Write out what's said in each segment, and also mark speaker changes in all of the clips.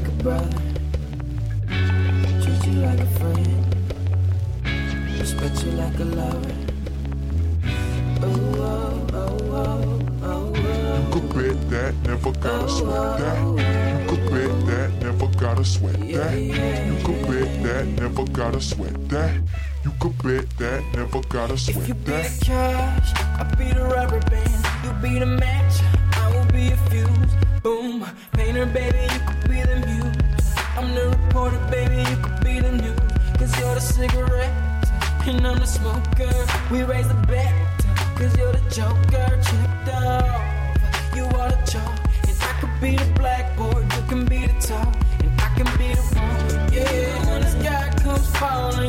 Speaker 1: like a brother, treat you like a friend, respect you like a lover. Oh, oh, oh, oh, oh, oh.
Speaker 2: You could bet that, never gotta oh, sweat oh, that. Oh, you could bet that, never gotta sweat that. You could bet that, never gotta sweat that. You could bet that, never gotta sweat that.
Speaker 1: If you
Speaker 2: sweat
Speaker 1: be the cash, I'll be the rubber band. You be the match, I will be a fuse. Boom, painter, baby, you could be. I'm the reporter, baby, you could be the news. Cause you're the cigarette, and I'm the smoker. We raise the bet, cause you're the joker. Checked off, you are the chalk. And I could be the blackboard, you can be the top. And I can be the one, yeah, when the sky comes falling.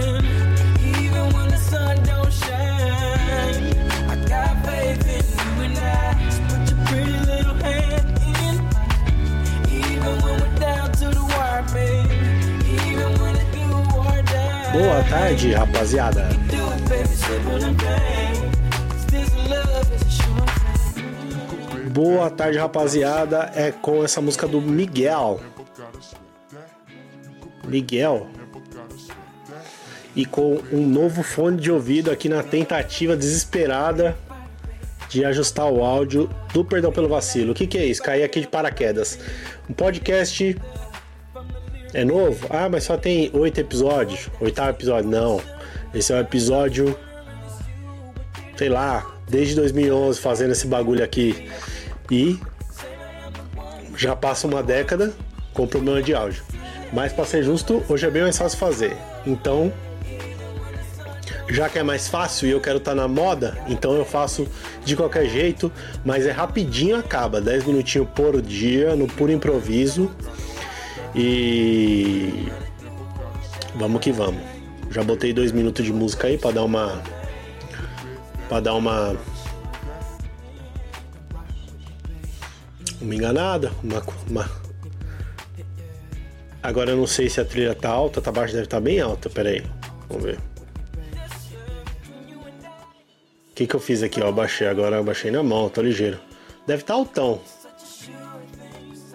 Speaker 1: A short thing.
Speaker 3: Boa tarde, rapaziada. É com essa música do Miguel. Miguel. E com um novo fone de ouvido aqui na tentativa desesperada de ajustar o áudio do Perdão pelo Vacilo. O que, que é isso? Caí aqui de paraquedas. Um podcast é novo? Ah, mas só tem oito episódios. Oitavo episódio? Não. Esse é o episódio sei lá, desde 2011 fazendo esse bagulho aqui e já passa uma década com problema de áudio. Mas para ser justo, hoje é bem mais fácil fazer. Então, já que é mais fácil e eu quero estar na moda, então eu faço de qualquer jeito, mas é rapidinho acaba, 10 minutinhos por dia, no puro improviso. E vamos que vamos. Já botei dois minutos de música aí para dar uma para dar uma uma enganada, uma, uma Agora eu não sei se a trilha tá alta, tá baixa, deve estar bem alta, pera aí. Vamos ver. O que que eu fiz aqui, ó, baixei agora, baixei na mão, tô ligeiro. Deve estar altão.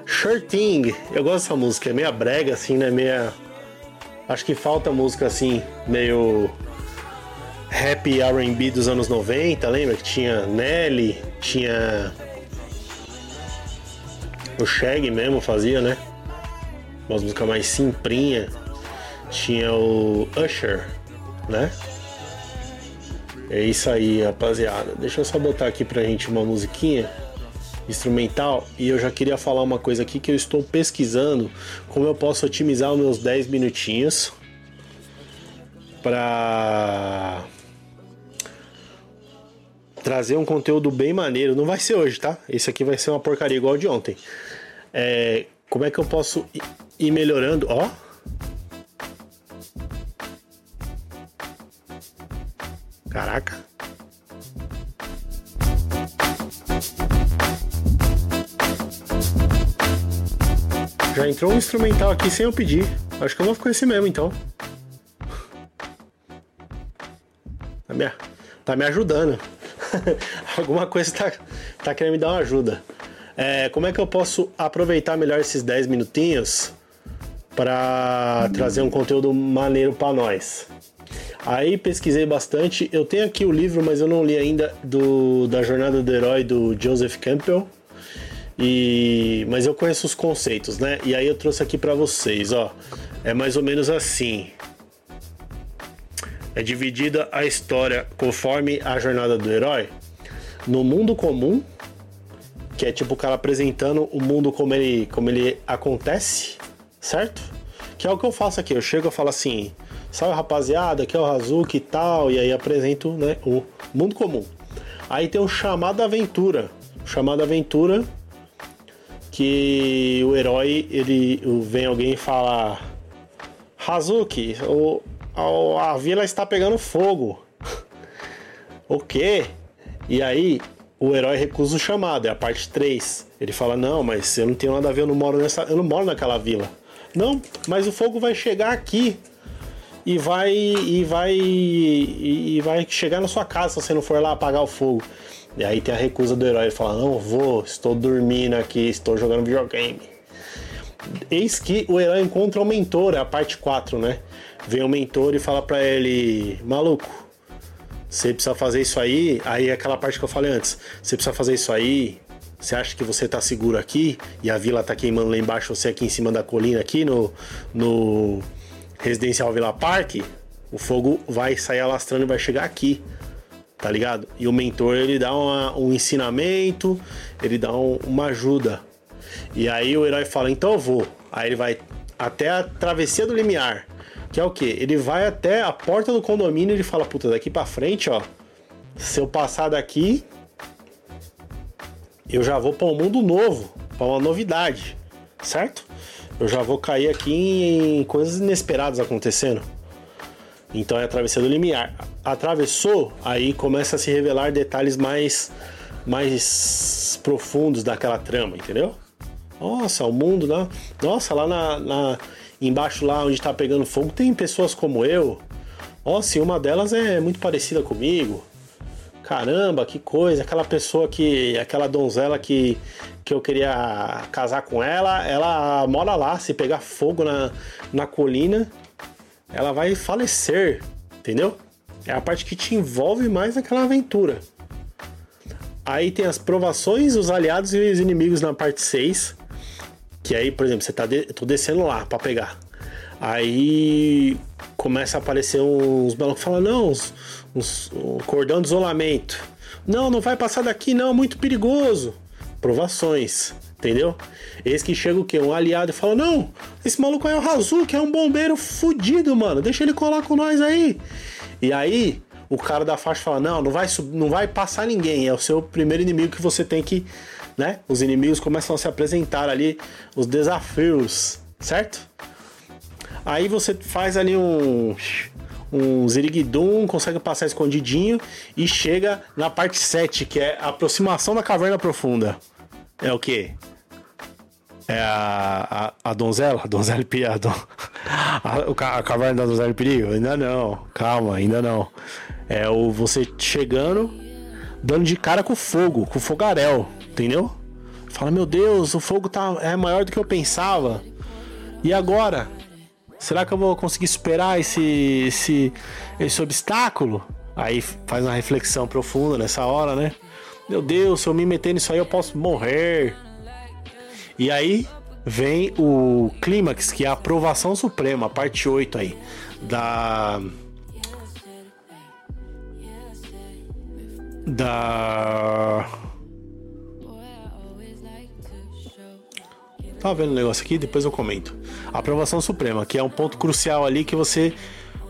Speaker 3: Shirting, eu gosto dessa música, é meia brega assim, né, meia Acho que falta música assim, meio rap R&B dos anos 90, lembra que tinha Nelly, tinha o Shag mesmo fazia, né? Uma música mais simprinha. Tinha o Usher, né? É isso aí, rapaziada. Deixa eu só botar aqui pra gente uma musiquinha instrumental e eu já queria falar uma coisa aqui que eu estou pesquisando como eu posso otimizar os meus 10 minutinhos para trazer um conteúdo bem maneiro. Não vai ser hoje, tá? Esse aqui vai ser uma porcaria igual de ontem. É, como é que eu posso ir melhorando? Ó. Caraca. Já entrou um instrumental aqui sem eu pedir. Acho que eu vou ficar esse mesmo então. Tá me, tá me ajudando. Alguma coisa tá, tá querendo me dar uma ajuda. É, como é que eu posso aproveitar melhor esses 10 minutinhos para trazer um conteúdo maneiro para nós? Aí pesquisei bastante. Eu tenho aqui o livro, mas eu não li ainda do da Jornada do Herói do Joseph Campbell. E mas eu conheço os conceitos, né? E aí eu trouxe aqui para vocês, ó. É mais ou menos assim. É dividida a história conforme a jornada do herói no mundo comum, que é tipo o cara apresentando o mundo como ele, como ele acontece, certo? Que é o que eu faço aqui. Eu chego e falo assim: salve rapaziada, aqui é o Hazuki e tal, e aí apresento né, o mundo comum. Aí tem o chamado aventura. O chamado aventura que o herói ele vem alguém e fala Hazuki, o, a, a vila está pegando fogo. o quê? E aí o herói recusa o chamado, é a parte 3. Ele fala: "Não, mas eu não tenho nada a ver, eu não moro nessa, eu não moro naquela vila". Não, mas o fogo vai chegar aqui e vai e vai e vai chegar na sua casa se você não for lá apagar o fogo. E aí tem a recusa do herói, ele fala: "Não vou, estou dormindo aqui, estou jogando videogame". Eis que o herói encontra o mentor, é a parte 4, né? Vem o mentor e fala pra ele: Maluco, você precisa fazer isso aí. Aí é aquela parte que eu falei antes: Você precisa fazer isso aí. Você acha que você tá seguro aqui e a vila tá queimando lá embaixo, você aqui em cima da colina, aqui no, no Residencial Vila Park? O fogo vai sair alastrando e vai chegar aqui tá ligado? E o mentor ele dá uma, um ensinamento, ele dá um, uma ajuda. E aí o herói fala: então eu vou. Aí ele vai até a travessia do limiar, que é o que? Ele vai até a porta do condomínio e ele fala: puta, daqui pra frente, ó. Se eu passar daqui, eu já vou para um mundo novo, para uma novidade, certo? Eu já vou cair aqui em coisas inesperadas acontecendo. Então é a travessia do limiar. Atravessou, aí começa a se revelar detalhes mais mais profundos daquela trama, entendeu? Nossa, o mundo, né? Nossa, lá na, na embaixo lá onde tá pegando fogo tem pessoas como eu. Nossa, e uma delas é muito parecida comigo. Caramba, que coisa! Aquela pessoa que. aquela donzela que, que eu queria casar com ela, ela mora lá. Se pegar fogo na, na colina, ela vai falecer, entendeu? É a parte que te envolve mais naquela aventura. Aí tem as provações, os aliados e os inimigos na parte 6. Que aí, por exemplo, você tá de... tô descendo lá para pegar. Aí começa a aparecer uns balões que falam, não, uns, uns, um cordão de isolamento. Não, não vai passar daqui, não, muito perigoso. Provações entendeu? Esse que chega o quê? Um aliado e fala: Não, esse maluco é o Razu, que é um bombeiro fudido, mano. Deixa ele colar com nós aí. E aí, o cara da faixa fala: Não, não vai, não vai passar ninguém. É o seu primeiro inimigo que você tem que. Né? Os inimigos começam a se apresentar ali, os desafios, certo? Aí você faz ali um um ziriguidum, consegue passar escondidinho e chega na parte 7, que é a aproximação da caverna profunda. É o quê? É a, a, a donzela? A donzela a, don, a, a caverna da donzela perigo? Ainda não, calma, ainda não. É o você chegando, dando de cara com fogo, com fogaréu, entendeu? Fala, meu Deus, o fogo tá, é maior do que eu pensava. E agora? Será que eu vou conseguir superar esse, esse, esse obstáculo? Aí faz uma reflexão profunda nessa hora, né? Meu Deus, se eu me meter nisso aí eu posso morrer. E aí vem o clímax, que é a aprovação suprema, parte 8 aí. Da. Da. Tá vendo o negócio aqui? Depois eu comento. Aprovação suprema, que é um ponto crucial ali que você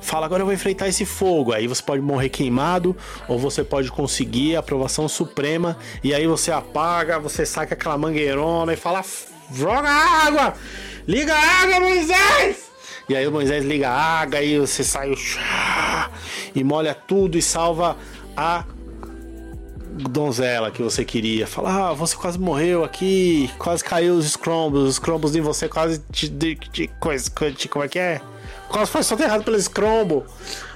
Speaker 3: fala, agora eu vou enfrentar esse fogo. Aí você pode morrer queimado, ou você pode conseguir a aprovação suprema, e aí você apaga, você saca aquela mangueirona e fala: joga água! Liga a água, Moisés! E aí o Moisés liga a água, e você sai e molha tudo e salva a donzela que você queria. Fala, ah, você quase morreu aqui, quase caiu os scrumbles, os scrumbles em você quase te, de, de, coisa, de, como é que é? Quase foi soterrado pelo scrumble.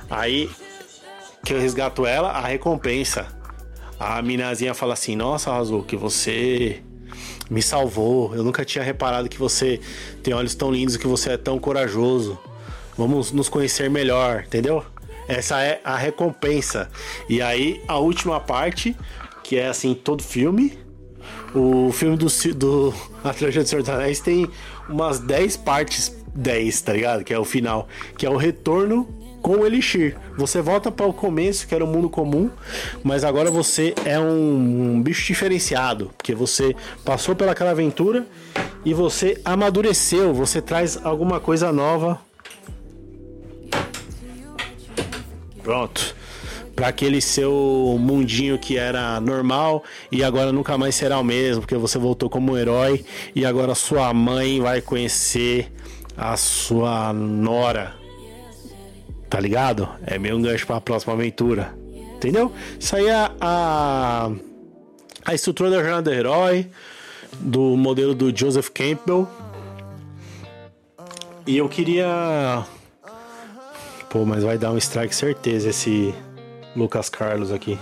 Speaker 3: Aí que eu resgato ela, a recompensa. A minazinha fala assim: Nossa, que você me salvou. Eu nunca tinha reparado que você tem olhos tão lindos, que você é tão corajoso. Vamos nos conhecer melhor, entendeu? Essa é a recompensa. E aí, a última parte, que é assim, todo filme. O filme do, do Atlântico de Senhor tem umas 10 partes 10, tá ligado? Que é o final, que é o retorno com o Elixir. Você volta para o começo, que era o mundo comum, mas agora você é um, um, bicho diferenciado, porque você passou pelaquela aventura e você amadureceu, você traz alguma coisa nova Pronto. Para aquele seu mundinho que era normal e agora nunca mais será o mesmo, porque você voltou como um herói e agora sua mãe vai conhecer a sua nora. Tá ligado? É meio um gancho para a próxima aventura. Entendeu? Isso aí é a, a estrutura da jornada do herói, do modelo do Joseph Campbell. E eu queria Pô, mas vai dar um strike certeza esse Lucas Carlos aqui.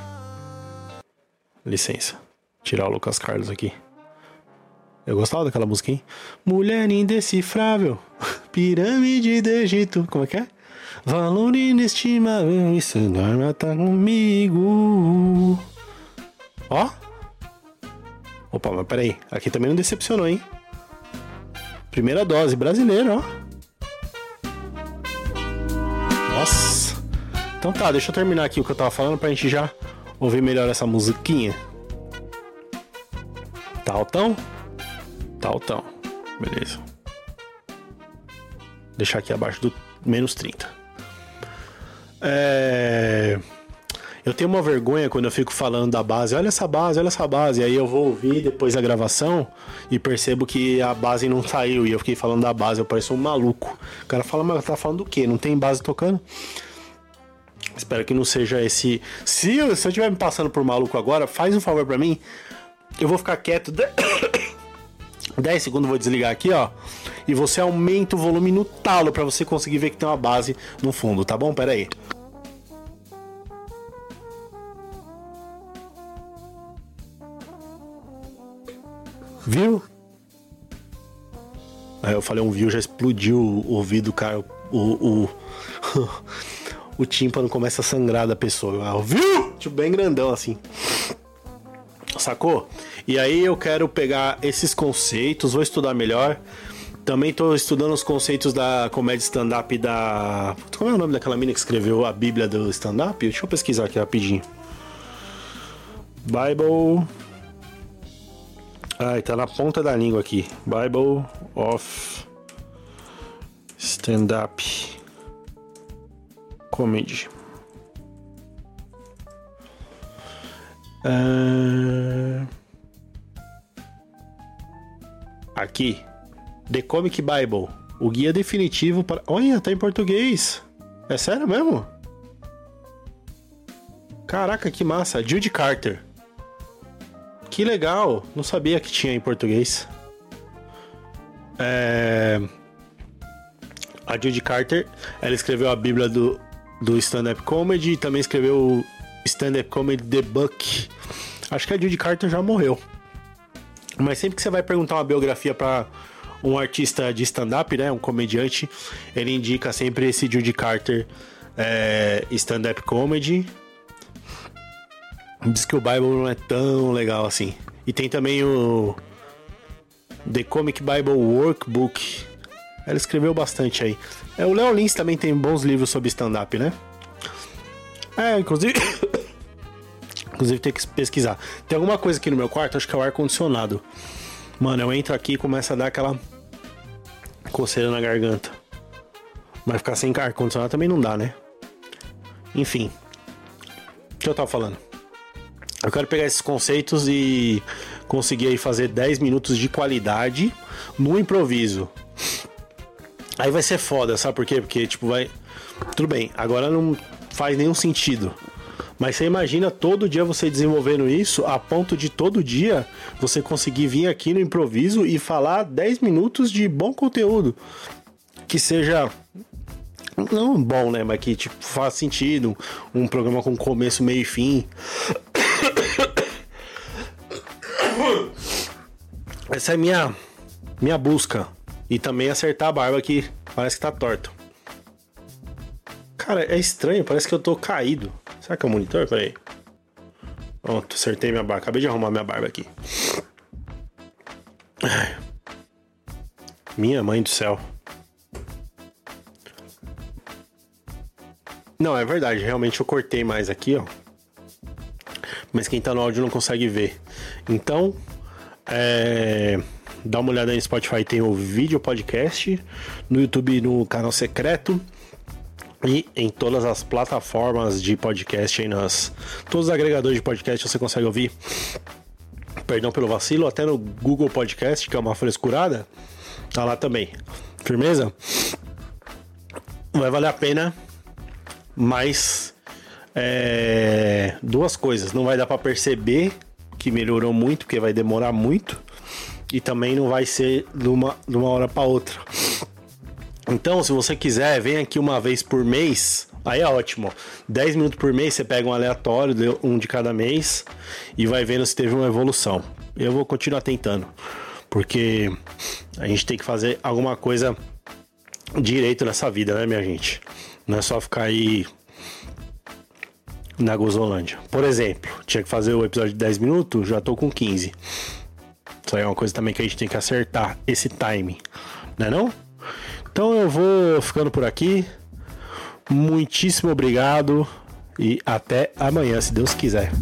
Speaker 3: Licença. Tirar o Lucas Carlos aqui. Eu gostava daquela hein? Mulher indecifrável, pirâmide de Egito. Como é que é? Valor inestimável, isso não tá comigo. Ó. Opa, mas peraí. Aqui também não decepcionou, hein? Primeira dose, brasileiro, ó. Então tá, deixa eu terminar aqui o que eu tava falando pra gente já ouvir melhor essa musiquinha. Tá altão? Tá altão. Beleza. Deixar aqui abaixo do menos 30. É... Eu tenho uma vergonha quando eu fico falando da base. Olha essa base, olha essa base. Aí eu vou ouvir depois da gravação e percebo que a base não saiu. E eu fiquei falando da base. Eu pareço um maluco. O cara fala, mas tá falando do quê? Não tem base tocando? Espero que não seja esse. Se se eu estiver me passando por maluco agora, faz um favor para mim. Eu vou ficar quieto. 10 segundos, vou desligar aqui, ó. E você aumenta o volume no talo para você conseguir ver que tem uma base no fundo, tá bom? Pera aí. Viu? Aí eu falei um viu, já explodiu o ouvido, cara. O, o, o tímpano começa a sangrar da pessoa. Viu? Tipo, bem grandão assim. Sacou? E aí eu quero pegar esses conceitos, vou estudar melhor. Também estou estudando os conceitos da comédia stand-up da. Como é o nome daquela mina que escreveu a Bíblia do stand-up? Deixa eu pesquisar aqui rapidinho. Bible. Ai, tá na ponta da língua aqui. Bible of Stand-up Comedy. Uh... Aqui. The Comic Bible. O guia definitivo para. Olha, tá em português. É sério mesmo? Caraca, que massa. Judy Carter. Que legal, não sabia que tinha em português. É... A Judy Carter, ela escreveu a Bíblia do, do stand-up comedy e também escreveu o stand-up comedy The Book. Acho que a Judy Carter já morreu. Mas sempre que você vai perguntar uma biografia para um artista de stand-up, né, um comediante, ele indica sempre esse Judy Carter é, stand-up comedy diz que o Bible não é tão legal assim. E tem também o The Comic Bible Workbook. Ela escreveu bastante aí. É, o Léo Lins também tem bons livros sobre stand-up, né? É, inclusive. inclusive tem que pesquisar. Tem alguma coisa aqui no meu quarto, acho que é o ar-condicionado. Mano, eu entro aqui e começa a dar aquela coceira na garganta. Mas ficar sem ar-condicionado também não dá, né? Enfim. O que eu tava falando? Eu quero pegar esses conceitos e conseguir aí fazer 10 minutos de qualidade no improviso. Aí vai ser foda, sabe por quê? Porque, tipo, vai. Tudo bem, agora não faz nenhum sentido. Mas você imagina todo dia você desenvolvendo isso a ponto de todo dia você conseguir vir aqui no improviso e falar 10 minutos de bom conteúdo. Que seja. Não bom, né? Mas que tipo, faz sentido. Um programa com começo, meio e fim. Essa é minha minha busca e também acertar a barba que parece que tá torto. Cara, é estranho, parece que eu tô caído. Será que é o monitor? Peraí. Pronto, acertei minha barba. Acabei de arrumar minha barba aqui. Minha mãe do céu. Não, é verdade, realmente eu cortei mais aqui, ó mas quem tá no áudio não consegue ver. Então, é, dá uma olhada aí no Spotify, tem o vídeo podcast, no YouTube no canal secreto e em todas as plataformas de podcast aí nas todos os agregadores de podcast você consegue ouvir. Perdão pelo vacilo, até no Google Podcast, que é uma frescurada, tá lá também. Firmeza? Vai valer a pena, mas é, duas coisas. Não vai dar para perceber que melhorou muito, porque vai demorar muito. E também não vai ser de uma, de uma hora para outra. Então, se você quiser, vem aqui uma vez por mês. Aí é ótimo. 10 minutos por mês, você pega um aleatório, um de cada mês, e vai vendo se teve uma evolução. Eu vou continuar tentando. Porque a gente tem que fazer alguma coisa direito nessa vida, né, minha gente? Não é só ficar aí na Gozolândia. Por exemplo, tinha que fazer o episódio de 10 minutos, já tô com 15. Isso aí é uma coisa também que a gente tem que acertar, esse timing, né não? Então eu vou ficando por aqui. Muitíssimo obrigado e até amanhã, se Deus quiser.